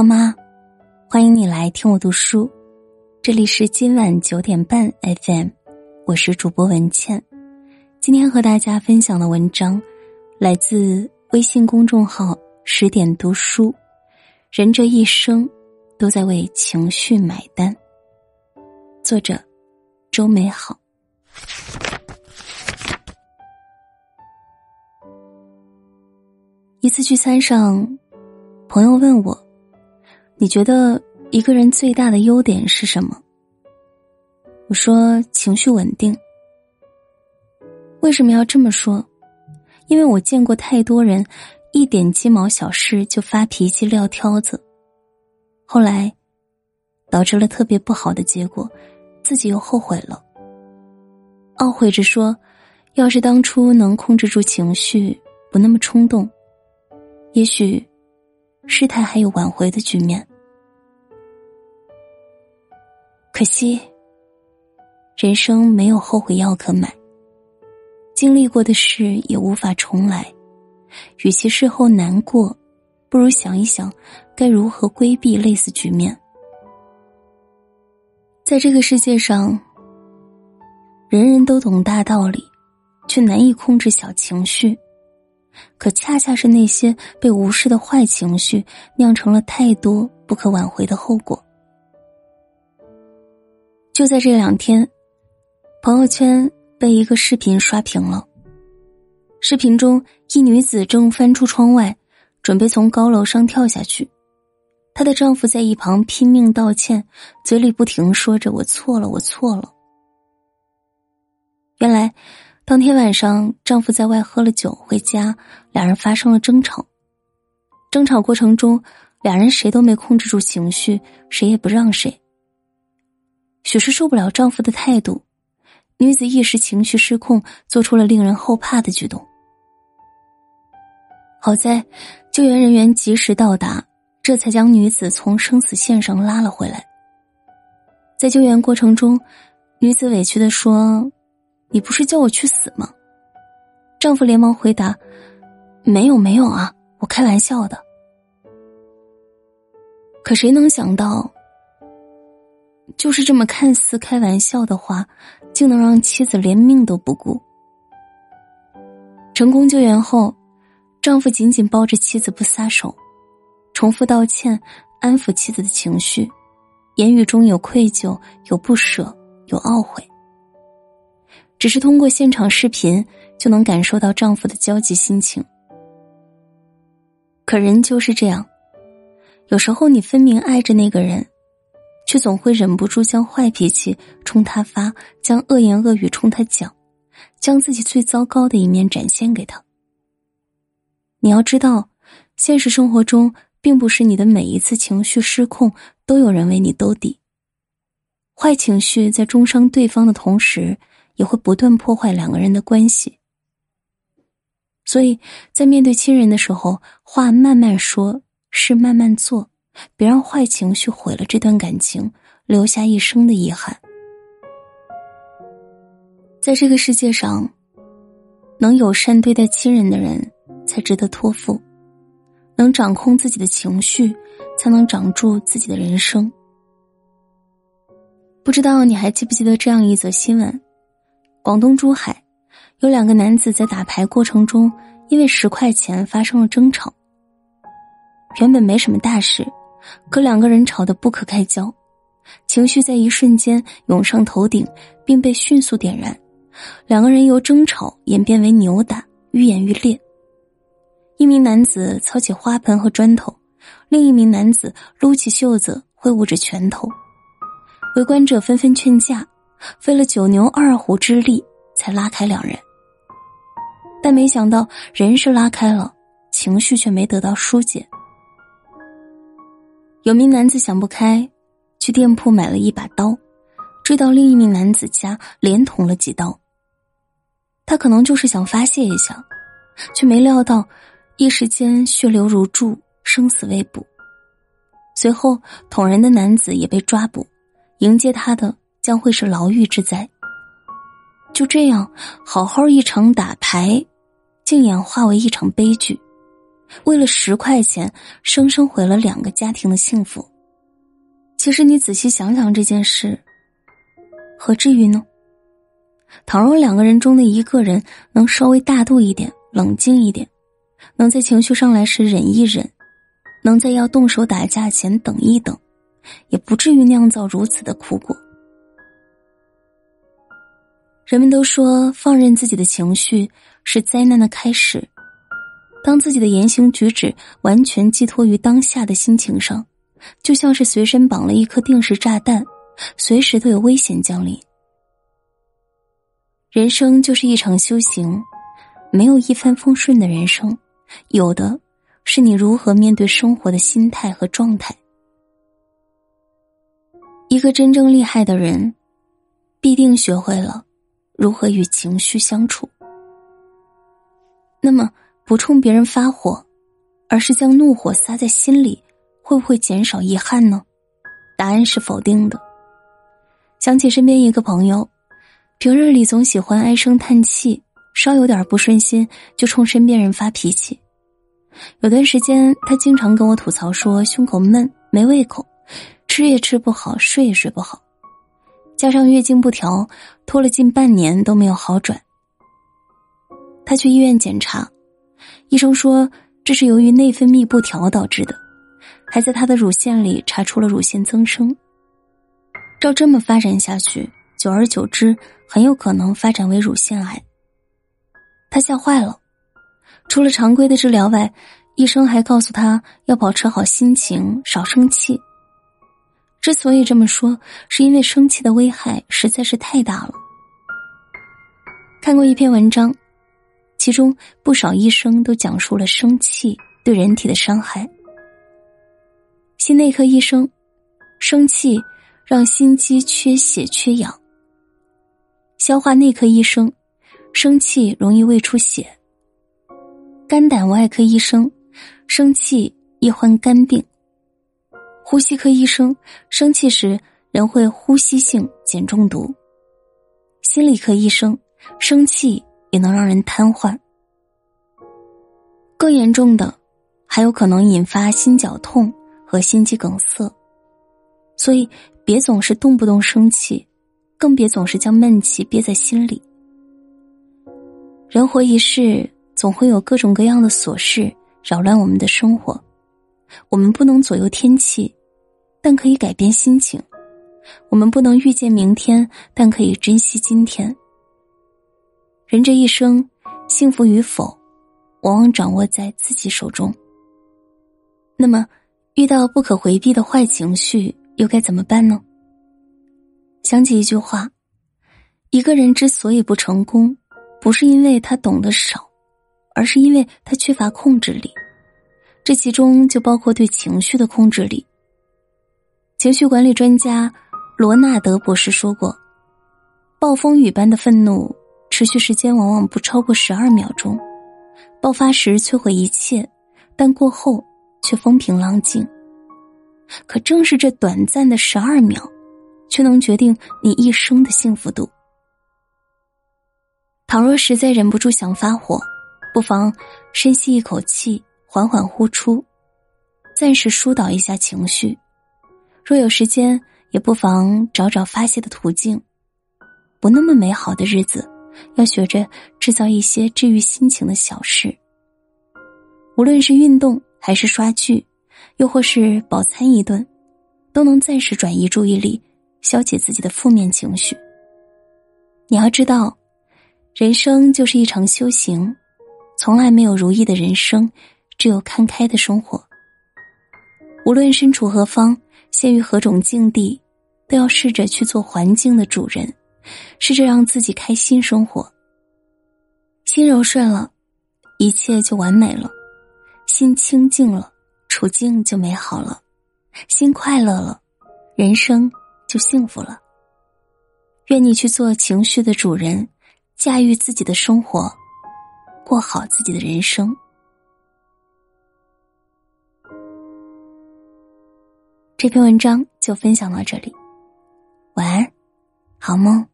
好吗？欢迎你来听我读书，这里是今晚九点半 FM，我是主播文倩。今天和大家分享的文章来自微信公众号“十点读书”。人这一生都在为情绪买单。作者：周美好。一次聚餐上，朋友问我。你觉得一个人最大的优点是什么？我说情绪稳定。为什么要这么说？因为我见过太多人，一点鸡毛小事就发脾气撂挑子，后来导致了特别不好的结果，自己又后悔了，懊悔着说：要是当初能控制住情绪，不那么冲动，也许事态还有挽回的局面。可惜，人生没有后悔药可买。经历过的事也无法重来，与其事后难过，不如想一想该如何规避类似局面。在这个世界上，人人都懂大道理，却难以控制小情绪，可恰恰是那些被无视的坏情绪，酿成了太多不可挽回的后果。就在这两天，朋友圈被一个视频刷屏了。视频中，一女子正翻出窗外，准备从高楼上跳下去。她的丈夫在一旁拼命道歉，嘴里不停说着“我错了，我错了”。原来，当天晚上，丈夫在外喝了酒回家，两人发生了争吵。争吵过程中，两人谁都没控制住情绪，谁也不让谁。许是受不了丈夫的态度，女子一时情绪失控，做出了令人后怕的举动。好在救援人员及时到达，这才将女子从生死线上拉了回来。在救援过程中，女子委屈的说：“你不是叫我去死吗？”丈夫连忙回答：“没有，没有啊，我开玩笑的。”可谁能想到？就是这么看似开玩笑的话，竟能让妻子连命都不顾。成功救援后，丈夫紧紧抱着妻子不撒手，重复道歉，安抚妻子的情绪，言语中有愧疚，有不舍，有懊悔。只是通过现场视频，就能感受到丈夫的焦急心情。可人就是这样，有时候你分明爱着那个人。却总会忍不住将坏脾气冲他发，将恶言恶语冲他讲，将自己最糟糕的一面展现给他。你要知道，现实生活中并不是你的每一次情绪失控都有人为你兜底。坏情绪在中伤对方的同时，也会不断破坏两个人的关系。所以在面对亲人的时候，话慢慢说，事慢慢做。别让坏情绪毁了这段感情，留下一生的遗憾。在这个世界上，能友善对待亲人的人才值得托付，能掌控自己的情绪，才能掌住自己的人生。不知道你还记不记得这样一则新闻：广东珠海有两个男子在打牌过程中，因为十块钱发生了争吵。原本没什么大事。可两个人吵得不可开交，情绪在一瞬间涌上头顶，并被迅速点燃。两个人由争吵演变为扭打，愈演愈烈。一名男子操起花盆和砖头，另一名男子撸起袖子挥舞着拳头。围观者纷纷劝架，费了九牛二虎之力才拉开两人。但没想到人是拉开了，情绪却没得到疏解。有名男子想不开，去店铺买了一把刀，追到另一名男子家，连捅了几刀。他可能就是想发泄一下，却没料到，一时间血流如注，生死未卜。随后，捅人的男子也被抓捕，迎接他的将会是牢狱之灾。就这样，好好一场打牌，竟演化为一场悲剧。为了十块钱，生生毁了两个家庭的幸福。其实你仔细想想这件事，何至于呢？倘若两个人中的一个人能稍微大度一点、冷静一点，能在情绪上来时忍一忍，能在要动手打架前等一等，也不至于酿造如此的苦果。人们都说，放任自己的情绪是灾难的开始。当自己的言行举止完全寄托于当下的心情上，就像是随身绑了一颗定时炸弹，随时都有危险降临。人生就是一场修行，没有一帆风顺的人生，有的是你如何面对生活的心态和状态。一个真正厉害的人，必定学会了。如何与情绪相处？那么不冲别人发火，而是将怒火撒在心里，会不会减少遗憾呢？答案是否定的。想起身边一个朋友，平日里总喜欢唉声叹气，稍有点不顺心就冲身边人发脾气。有段时间，他经常跟我吐槽说胸口闷、没胃口，吃也吃不好，睡也睡不好。加上月经不调，拖了近半年都没有好转。他去医院检查，医生说这是由于内分泌不调导致的，还在他的乳腺里查出了乳腺增生。照这么发展下去，久而久之，很有可能发展为乳腺癌。他吓坏了，除了常规的治疗外，医生还告诉他要保持好心情，少生气。之所以这么说，是因为生气的危害实在是太大了。看过一篇文章，其中不少医生都讲述了生气对人体的伤害。心内科医生，生气让心肌缺血缺氧；消化内科医生，生气容易胃出血；肝胆外科医生，生气易患肝病。呼吸科医生生气时人会呼吸性碱中毒，心理科医生生气也能让人瘫痪，更严重的还有可能引发心绞痛和心肌梗塞。所以别总是动不动生气，更别总是将闷气憋在心里。人活一世，总会有各种各样的琐事扰乱我们的生活，我们不能左右天气。但可以改变心情，我们不能预见明天，但可以珍惜今天。人这一生，幸福与否，往往掌握在自己手中。那么，遇到不可回避的坏情绪，又该怎么办呢？想起一句话：一个人之所以不成功，不是因为他懂得少，而是因为他缺乏控制力。这其中就包括对情绪的控制力。情绪管理专家罗纳德博士说过：“暴风雨般的愤怒持续时间往往不超过十二秒钟，爆发时摧毁一切，但过后却风平浪静。可正是这短暂的十二秒，却能决定你一生的幸福度。倘若实在忍不住想发火，不妨深吸一口气，缓缓呼出，暂时疏导一下情绪。”若有时间，也不妨找找发泄的途径。不那么美好的日子，要学着制造一些治愈心情的小事。无论是运动，还是刷剧，又或是饱餐一顿，都能暂时转移注意力，消解自己的负面情绪。你要知道，人生就是一场修行，从来没有如意的人生，只有看开的生活。无论身处何方。陷于何种境地，都要试着去做环境的主人，试着让自己开心生活。心柔顺了，一切就完美了；心清净了，处境就美好了；心快乐了，人生就幸福了。愿你去做情绪的主人，驾驭自己的生活，过好自己的人生。这篇文章就分享到这里，晚安，好梦。